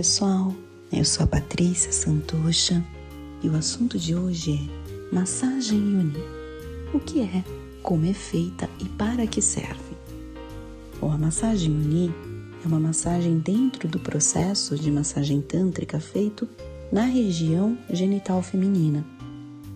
pessoal, eu sou a Patrícia Santucha e o assunto de hoje é massagem Yoni. O que é, como é feita e para que serve? Bom, a massagem Yoni é uma massagem dentro do processo de massagem tântrica feito na região genital feminina.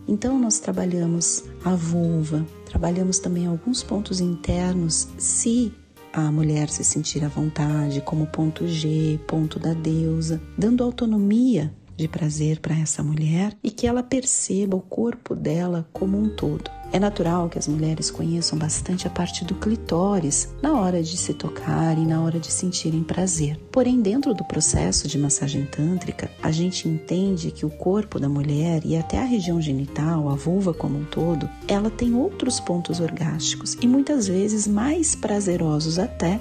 Então nós trabalhamos a vulva, trabalhamos também alguns pontos internos, se a mulher se sentir à vontade, como ponto G, ponto da deusa, dando autonomia de prazer para essa mulher e que ela perceba o corpo dela como um todo. É natural que as mulheres conheçam bastante a parte do clitóris na hora de se tocar e na hora de sentirem prazer. Porém, dentro do processo de massagem tântrica, a gente entende que o corpo da mulher e até a região genital, a vulva como um todo, ela tem outros pontos orgásticos e muitas vezes mais prazerosos até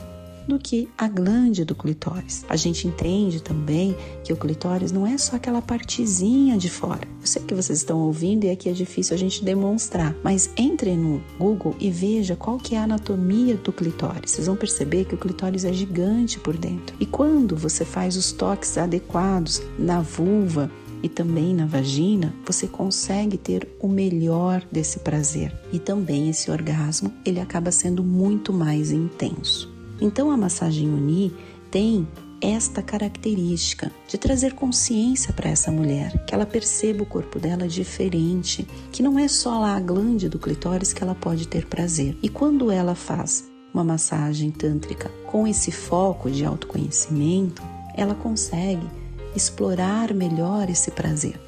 do que a glande do clitóris. A gente entende também que o clitóris não é só aquela partezinha de fora. Eu sei que vocês estão ouvindo e aqui é difícil a gente demonstrar, mas entre no Google e veja qual que é a anatomia do clitóris. Vocês vão perceber que o clitóris é gigante por dentro. E quando você faz os toques adequados na vulva, e também na vagina, você consegue ter o melhor desse prazer. E também esse orgasmo, ele acaba sendo muito mais intenso. Então a massagem Uni tem esta característica de trazer consciência para essa mulher, que ela perceba o corpo dela diferente, que não é só lá a glande do clitóris que ela pode ter prazer. E quando ela faz uma massagem tântrica com esse foco de autoconhecimento, ela consegue explorar melhor esse prazer.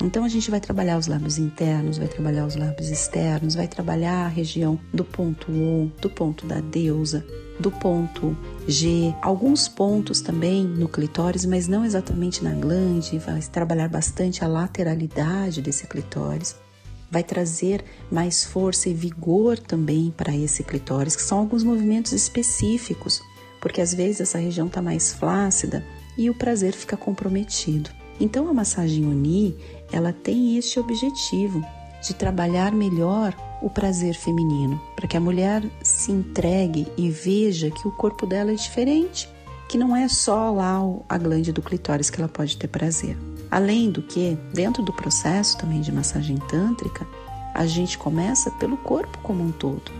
Então a gente vai trabalhar os lábios internos, vai trabalhar os lábios externos, vai trabalhar a região do ponto O, do ponto da deusa, do ponto G, alguns pontos também no clitóris, mas não exatamente na glande, vai trabalhar bastante a lateralidade desse clitóris. Vai trazer mais força e vigor também para esse clitóris, que são alguns movimentos específicos, porque às vezes essa região está mais flácida e o prazer fica comprometido. Então a massagem Uni, ela tem este objetivo de trabalhar melhor o prazer feminino, para que a mulher se entregue e veja que o corpo dela é diferente, que não é só lá a glande do clitóris que ela pode ter prazer. Além do que, dentro do processo também de massagem tântrica, a gente começa pelo corpo como um todo.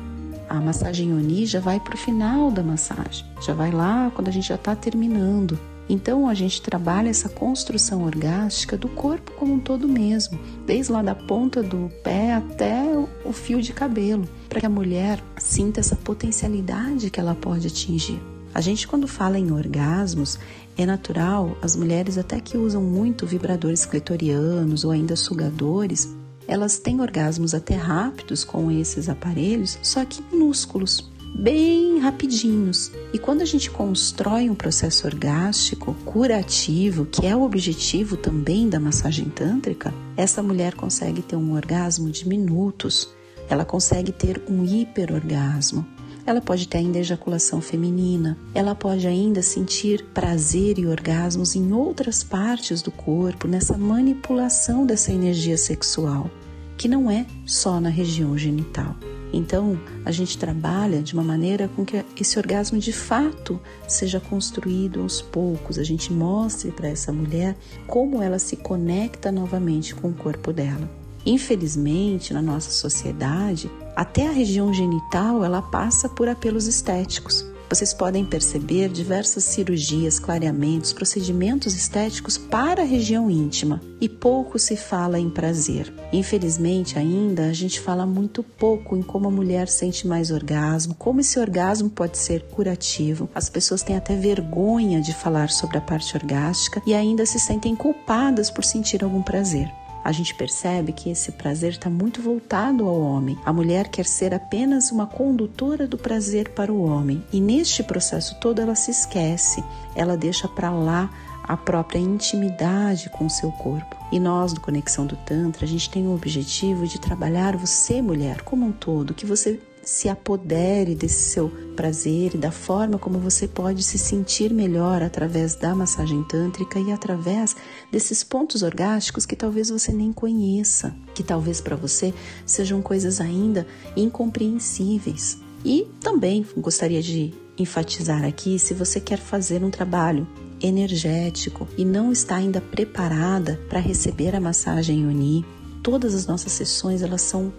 A massagem Oni já vai para o final da massagem, já vai lá quando a gente já está terminando. Então a gente trabalha essa construção orgástica do corpo como um todo mesmo, desde lá da ponta do pé até o fio de cabelo, para que a mulher sinta essa potencialidade que ela pode atingir. A gente quando fala em orgasmos, é natural, as mulheres até que usam muito vibradores clitorianos ou ainda sugadores, elas têm orgasmos até rápidos com esses aparelhos, só que minúsculos bem rapidinhos. E quando a gente constrói um processo orgástico curativo, que é o objetivo também da massagem tântrica, essa mulher consegue ter um orgasmo de minutos. Ela consegue ter um hiperorgasmo. Ela pode ter ainda ejaculação feminina, ela pode ainda sentir prazer e orgasmos em outras partes do corpo, nessa manipulação dessa energia sexual, que não é só na região genital. Então, a gente trabalha de uma maneira com que esse orgasmo de fato seja construído aos poucos. A gente mostre para essa mulher como ela se conecta novamente com o corpo dela. Infelizmente, na nossa sociedade, até a região genital ela passa por apelos estéticos. Vocês podem perceber diversas cirurgias, clareamentos, procedimentos estéticos para a região íntima e pouco se fala em prazer. Infelizmente, ainda a gente fala muito pouco em como a mulher sente mais orgasmo, como esse orgasmo pode ser curativo. As pessoas têm até vergonha de falar sobre a parte orgástica e ainda se sentem culpadas por sentir algum prazer a gente percebe que esse prazer está muito voltado ao homem. A mulher quer ser apenas uma condutora do prazer para o homem e neste processo todo ela se esquece, ela deixa para lá a própria intimidade com o seu corpo. E nós do Conexão do Tantra, a gente tem o objetivo de trabalhar você, mulher, como um todo, que você se apodere desse seu prazer e da forma como você pode se sentir melhor através da massagem tântrica e através desses pontos orgásticos que talvez você nem conheça, que talvez para você sejam coisas ainda incompreensíveis. E também gostaria de enfatizar aqui se você quer fazer um trabalho energético e não está ainda preparada para receber a massagem Yoni, todas as nossas sessões elas são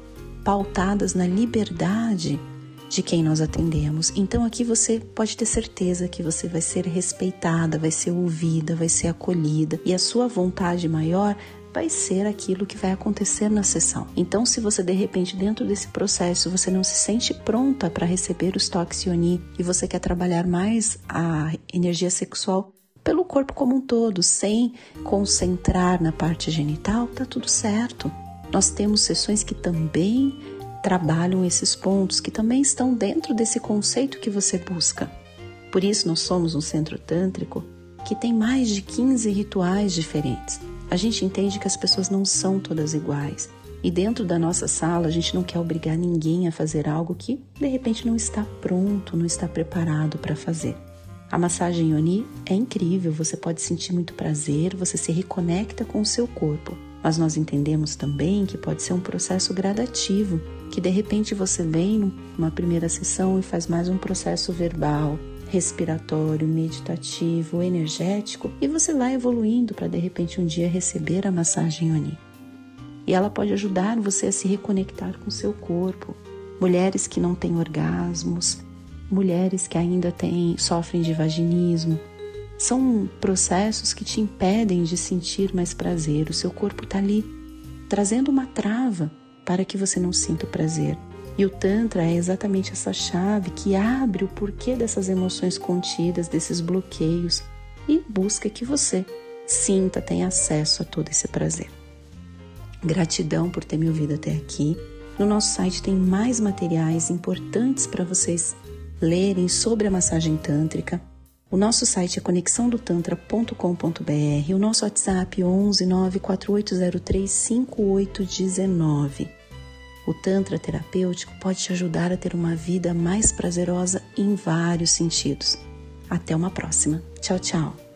pautadas na liberdade de quem nós atendemos. Então aqui você pode ter certeza que você vai ser respeitada, vai ser ouvida, vai ser acolhida e a sua vontade maior vai ser aquilo que vai acontecer na sessão. Então, se você de repente dentro desse processo você não se sente pronta para receber os toques Yoni e você quer trabalhar mais a energia sexual pelo corpo como um todo, sem concentrar na parte genital, tá tudo certo. Nós temos sessões que também trabalham esses pontos, que também estão dentro desse conceito que você busca. Por isso, nós somos um centro tântrico que tem mais de 15 rituais diferentes. A gente entende que as pessoas não são todas iguais. E dentro da nossa sala, a gente não quer obrigar ninguém a fazer algo que de repente não está pronto, não está preparado para fazer. A massagem Yoni é incrível, você pode sentir muito prazer, você se reconecta com o seu corpo. Mas nós entendemos também que pode ser um processo gradativo, que de repente você vem numa primeira sessão e faz mais um processo verbal, respiratório, meditativo, energético e você vai evoluindo para de repente um dia receber a massagem Oni. E ela pode ajudar você a se reconectar com seu corpo. Mulheres que não têm orgasmos, mulheres que ainda têm, sofrem de vaginismo, são processos que te impedem de sentir mais prazer. O seu corpo está ali trazendo uma trava para que você não sinta o prazer. E o Tantra é exatamente essa chave que abre o porquê dessas emoções contidas, desses bloqueios e busca que você sinta, tenha acesso a todo esse prazer. Gratidão por ter me ouvido até aqui. No nosso site tem mais materiais importantes para vocês lerem sobre a massagem tântrica. O nosso site é conexãodotantra.com.br, o nosso WhatsApp 11 94803 5819. O Tantra terapêutico pode te ajudar a ter uma vida mais prazerosa em vários sentidos. Até uma próxima. Tchau, tchau.